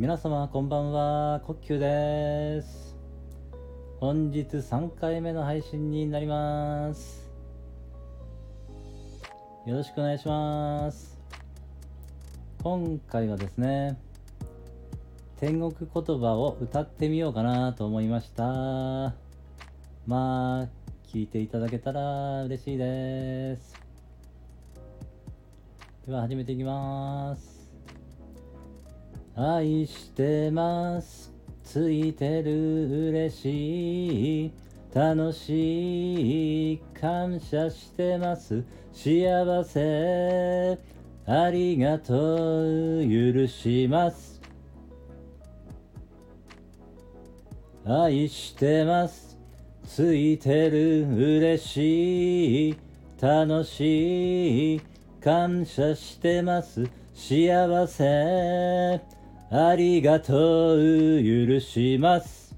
皆様こんばんは呼吸です。本日3回目の配信になります。よろしくお願いします。今回はですね天国言葉を歌ってみようかなと思いました。まあ聞いていただけたら嬉しいです。では始めていきます。愛してます。ついてる嬉しい。楽しい。感謝してます。幸せ。ありがとう。許します。愛してます。ついてる嬉しい。楽しい。感謝してます。幸せ。ありがとう許します。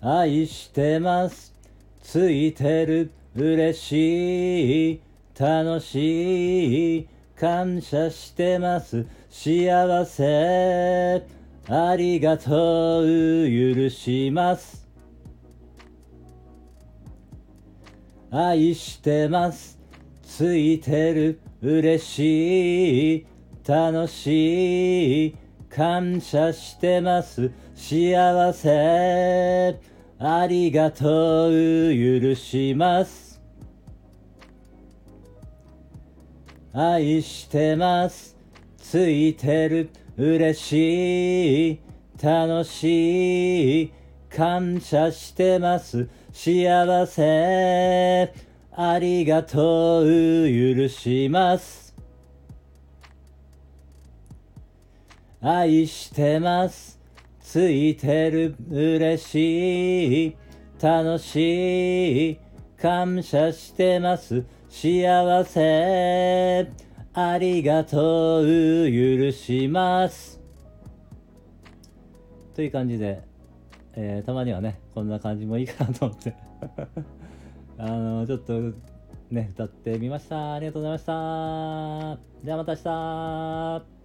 愛してます。ついてる嬉しい。楽しい。感謝してます。幸せ。ありがとう許します。愛してます。ついてる嬉しい。楽しい。感謝してます。幸せ。ありがとう。許します。愛してます。ついてる。嬉しい。楽しい。感謝してます。幸せ。ありがとう。許します。愛してます。ついてる嬉しい。楽しい。感謝してます。幸せ。ありがとう。許します。という感じで、えー、たまにはねこんな感じもいいかなと思って。あのちょっとね歌ってみました。ありがとうございました。じゃあまた明日。